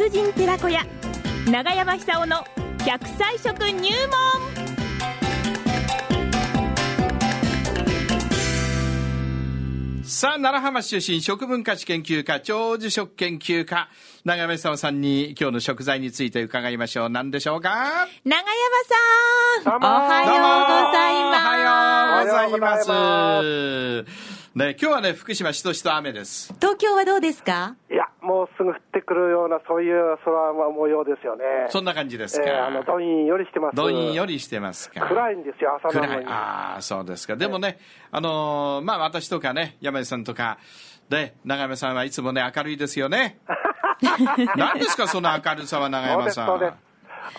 達人寺子屋長山久夫の100歳食入門さあ、奈良浜市出身、食文化史研究家、長寿食研究家、長山久夫さんに今日の食材について伺いましょう。何でしょうか？長山さんどうもおはようございますおはようございおはようございます。ね、今日はね、福島しとしと雨です。東京はどうですか？いや、もうすぐ降ってくるような、そういう空模様ですよね。そんな感じですか。えーあの、どんよりしてます。どんよりしてますか。暗いんですよ、朝な暗い。ああ、そうですか。でもね、あのーまあ私とかね、山根さんとか、で、長山さんはいつもね、明るいですよね。何ですか、その明るさは長山さん。そうです。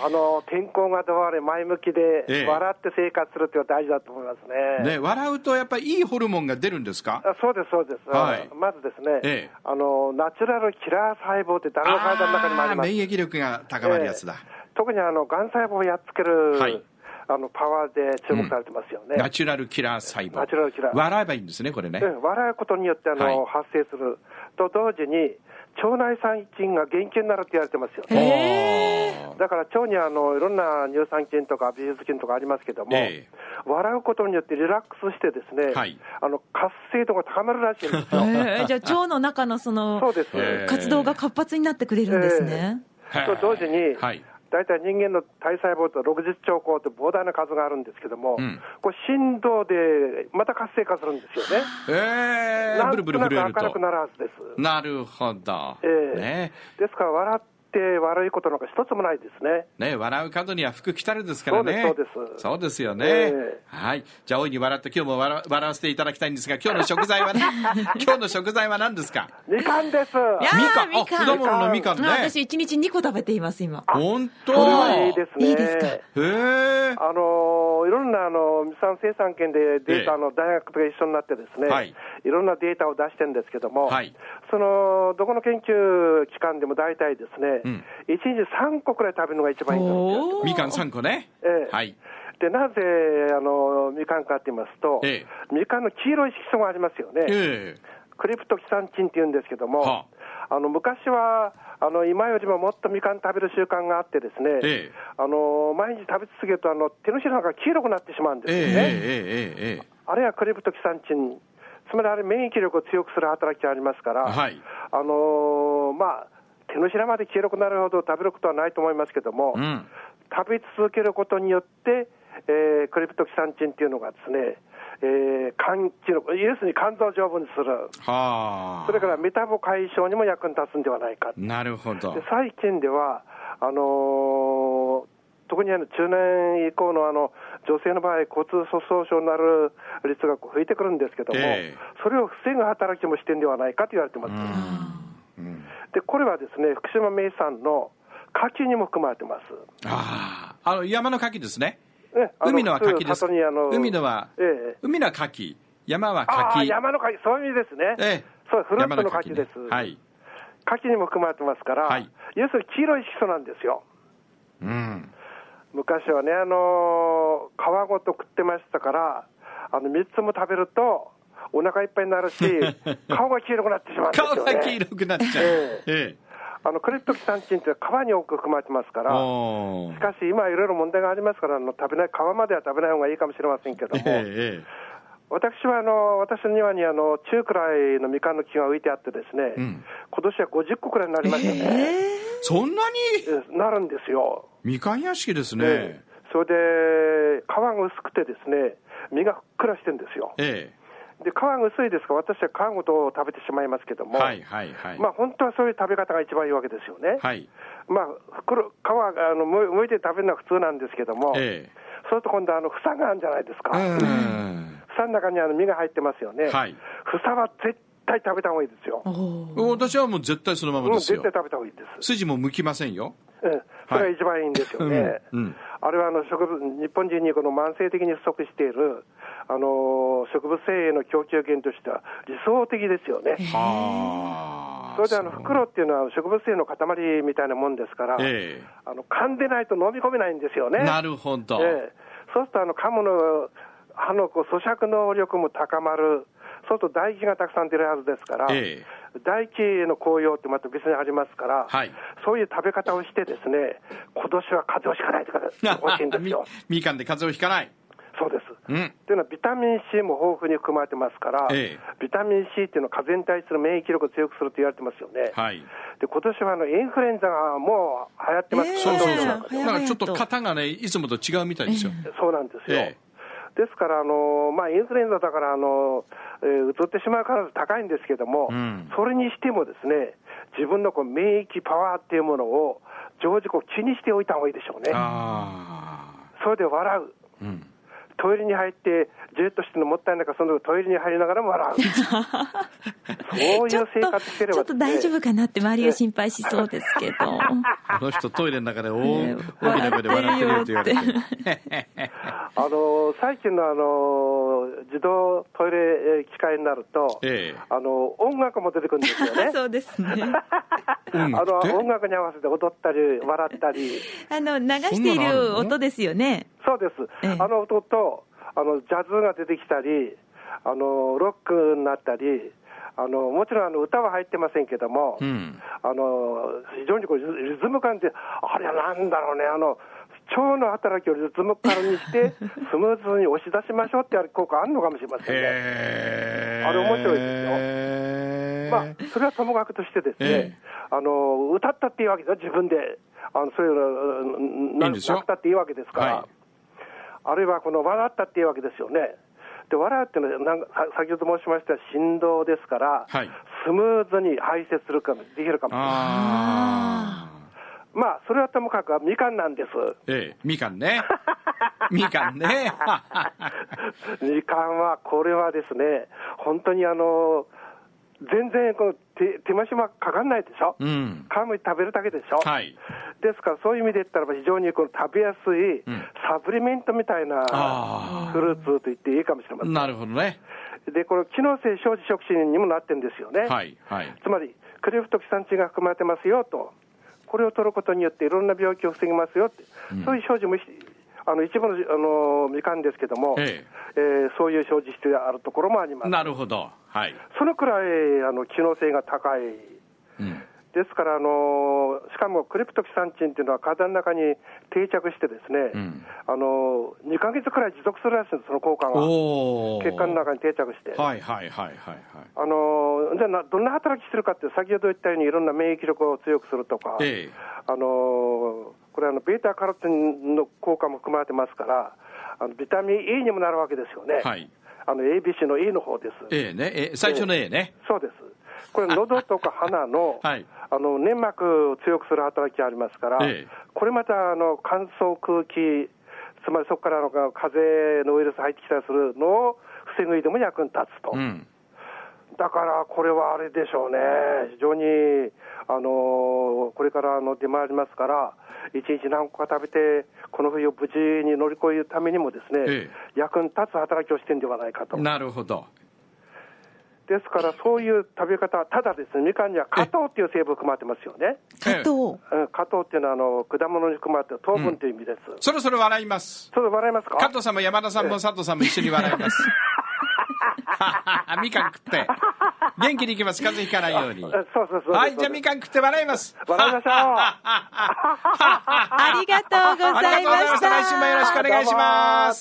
あの、天候がどうあれ前向きで、ええ笑って生活するっていうのは大事だと思いますね。ね、笑うとやっぱりいいホルモンが出るんですか？あそうです、そうです。はいまずですね、ええあの、ナチュラルキラー細胞って誰の体の中にもあります。免疫力が高まるやつだ。ええ特にあの、がん細胞をやっつける、はいあの、パワーで注目されてますよね。ナチュラルキラー細胞。ナチュラルキラー笑えばいいんですね、これね。うん笑うことによってあの、はい発生すると同時に、腸内細菌が元気になるって言われてますよね。へだから腸にあのいろんな乳酸菌とか美術菌とかありますけども、え笑うことによってリラックスしてですね、はいあの活性度が高まるらしいんですよ。えーじゃあ腸の中のそのそうです。ええ活動が活発になってくれるんですね。ーと同時に、はい。大体人間の体細胞と60兆個と膨大な数があるんですけども、うんこれ振動でまた活性化するんですよね。えー、なんブルブル震えるととなく明るく。なるはずです。なるほど。ええねですから笑って悪いことなんか一つもないですね。ね、笑う角には福来たるですからね。そうですそうですそうですよね。ええはい。じゃあ、大いに笑って今日も笑笑わせていただきたいんですが、今日の食材はね、今日の食材は何ですか？みかんです。いやーみかん。あ、果物のみかんね。あ私一日2個食べています今。本当？いいですね。いいですか？へえ。あのーいろんなあのミサン生産権でデータの大学とか一緒になってですね、はいい、ろんなデータを出してるんですけども、はいそのどこの研究機関でも大体ですね、うん。1日3個くらい食べるのが一番いいんです。みかん3個ね。ええ。はい。でなぜあのみかんかって言いますと、えみかんの黄色い色素がありますよね。えクリプトキサンチンって言うんですけども、はあ。の昔はあの今よりももっとみかん食べる習慣があってですね、ええ。あの毎日食べ続けるとあの手のひらが黄色くなってしまうんええですよね。ええええええあるいはクリプトキサンチン、つまりあれ免疫力を強くする働きがありますから、はい。あのーまあ、手のひらまで黄色くなるほど食べることはないと思いますけども、うん。食べ続けることによって、えークリプトキサンチンっていうのがですね、えー肝機能要するに肝臓を丈夫にする、はあ。それからメタボ解消にも役に立つんではないか。なるほどで。最近では、あのー特にあの中年以降のあの女性の場合、骨粗鬆症になる率が増えてくるんですけども、ええそれを防ぐ働きもしてるんではないかと言われてます。うんでこれはですね福島名産の牡蠣にも含まれてます。ああ。あの、山の牡蠣ですね。ねあ海のは牡蠣です。海のは、ええ海のは牡蠣。山はああ牡蠣。山の牡蠣、そういう意味ですね。ええそうフルーツの牡蠣です。山ねはい。牡蠣にも含まれてますから、はい要するに黄色い色素なんですよ。うん。昔はね、あのー皮ごと食ってましたから、あの3つも食べると、お腹いっぱいになるし、顔が黄色くなってしまうんですよね。顔が黄色くなっちゃう。ええあのクリプトキサンチンって皮に多く含まれてますかえ。ら、しかし今、いろいろ問題がありますからあの食べない、皮までは食べない方がいいかもしれませんけども、えええ私はあの私の庭にあの中くらいのみかんの木が浮いてあって、ですね、うん今年は50個くらいになりましたね、えそんなに？えなるんですよ。みかん屋敷ですね。ええそれで、皮が薄くてですね、身がふっくらしてるんですよ。えで、皮が薄いですから、私は皮ごと食べてしまいますけども、えはいはいはい。まあ本当はそういう食べ方が一番いいわけですよね。はい。まあ、袋皮あのむ剥いて食べるのは普通なんですけども、えそうすると今度、あの房があるんじゃないですか、え。うん。房の中にあの身が入ってますよね、はい房は絶対食べた方がいいですよ、私はもう絶対そのままうん、ですよ絶対。食べた方がいいです、筋も剥きませんよ。うん、それが一番いいんですよね。うんうんあれはあの植物日本人にこの慢性的に不足しているあの植物繊維の供給源としては理想的ですよね。はあ。それであの袋っていうのは植物繊維の塊みたいなもんですから、えあの噛んでないと飲み込めないんですよね。え。なるほど。ええそうするとあの噛むの歯のこう咀嚼能力も高まる、そうすると唾液がたくさん出るはずですから、ええ大気の紅葉ってまた別にありますから、はいそういう食べ方をしてですね、今年は風邪をひかないでくださいほしいんですよ。みみかんで風邪をひかない。そうです。うん。というのはビタミン C も豊富に含まれてますから、ええビタミン C っていうのは風邪に対する免疫力を強くすると言われてますよね。はい。で今年はあのインフルエンザがもう流行ってます、ええそうだからちょっと型がね、いつもと違うみたいですよ。そうなんですよ。えですから、あのまあ、インフルエンザだから、あのえー、移ってしまう可能性高いんですけども、うんそれにしてもですね、自分のこう免疫パワーっていうものを常時こう気にしておいた方がいいでしょうね。あそれで笑う。あ。うん。トイレに入って、じーっとしてるのもったいないから、そのトイレに入りながらも笑う。そういう生ちょっと、活してればちょっと大丈夫かなって周りが心配しそうですけど。あの人トイレの中で大ね大きな声で笑ってるよって言われて。あの最近のあの自動トイレえー機械になると、ええあの音楽も出てくるんですよね。そうですね。あの音楽に合わせて踊ったり、笑ったり、あの、流している音ですよね。そうです、ええあの音とあのジャズが出てきたり、あのロックになったり、あのもちろんあの歌は入ってませんけども、うん。あの非常にこうリズリズム感で、あれはなんだろうね、あの腸の働きをリズム感にして、スムーズに押し出しましょうってやる効果あるのかもしれませんね。へえ。あれ面白いですまあ、それはともかくとしてですね、ええ。あの歌ったっていいわけですよ、自分で、あのそういうのうんなくたっていいわけですから、はい。あるいはこの笑ったっていいわけですよね。で笑うっていうのはなんかさ先ほど申しました振動ですから、はい。スムーズに排泄するかもできるかもしれない。ああ。まあそれはともかくみかんなんですええ、みかんね。みかんね。みかんはこれはですね本当にあの全然この手手間暇かかんないでしょ、うん。皮むいて食べるだけでしょ、はい。ですからそういう意味で言ったらば非常にこの食べやすいうんサプリメントみたいなあフルーツと言っていいかもしれません。なるほどね。で、この機能性消費食品にもなってるんですよね。はい、はい。つまり、クリプトキサンチンが含まれてますよと、これを取ることによっていろんな病気を防ぎますよって、そういう表示もしあの一部のあのみかんですけども、ええーそういう表示してあるところもあります。なるほど。はい。そのくらいあの機能性が高い。うん。ですから、あのしかもクリプトキサンチンっていうのは体の中に定着してですね、うんあの2ヶ月くらい持続するらしいんです、その効果が。血管の中に定着して。はい、はい、はい、はい。あのじゃあな、どんな働きしてるかって、先ほど言ったように、いろんな免疫力を強くするとか、ええあのこれあの、ベータカロテンの効果も含まれてますから、あのビタミン E にもなるわけですよね、はい。あの ABC の E の方です。ええね。ええ最初の A ね。そうです。これ、喉とか鼻の, はいあの粘膜を強くする働きがありますから、ええこれまたあの乾燥空気、つまりそこからあの風邪のウイルス入ってきたりするのを防ぐ意でも役に立つと。うん。だからこれはあれでしょうね、非常に、あのこれからあの出回りますから、一日何個か食べて、この冬を無事に乗り越えるためにもですね、え役に立つ働きをしてるんではないかと。なるほど。ですから、そういう食べ方、ただですね、みかんには果糖っていう成分含まれてますよね。加藤。うん果糖っていうのはあの果物に含まれてる糖分という意味です。そろそろ笑います。それ笑いますか？加藤さんも山田さんも佐藤さんも一緒に笑います。みかん食って。元気にいきます。風邪ひかないように。えそうそうそう。はい、じゃあみかん食って笑います。笑いましょう ありがとうございました。ありがとうございました。来週もよろしくお願いします。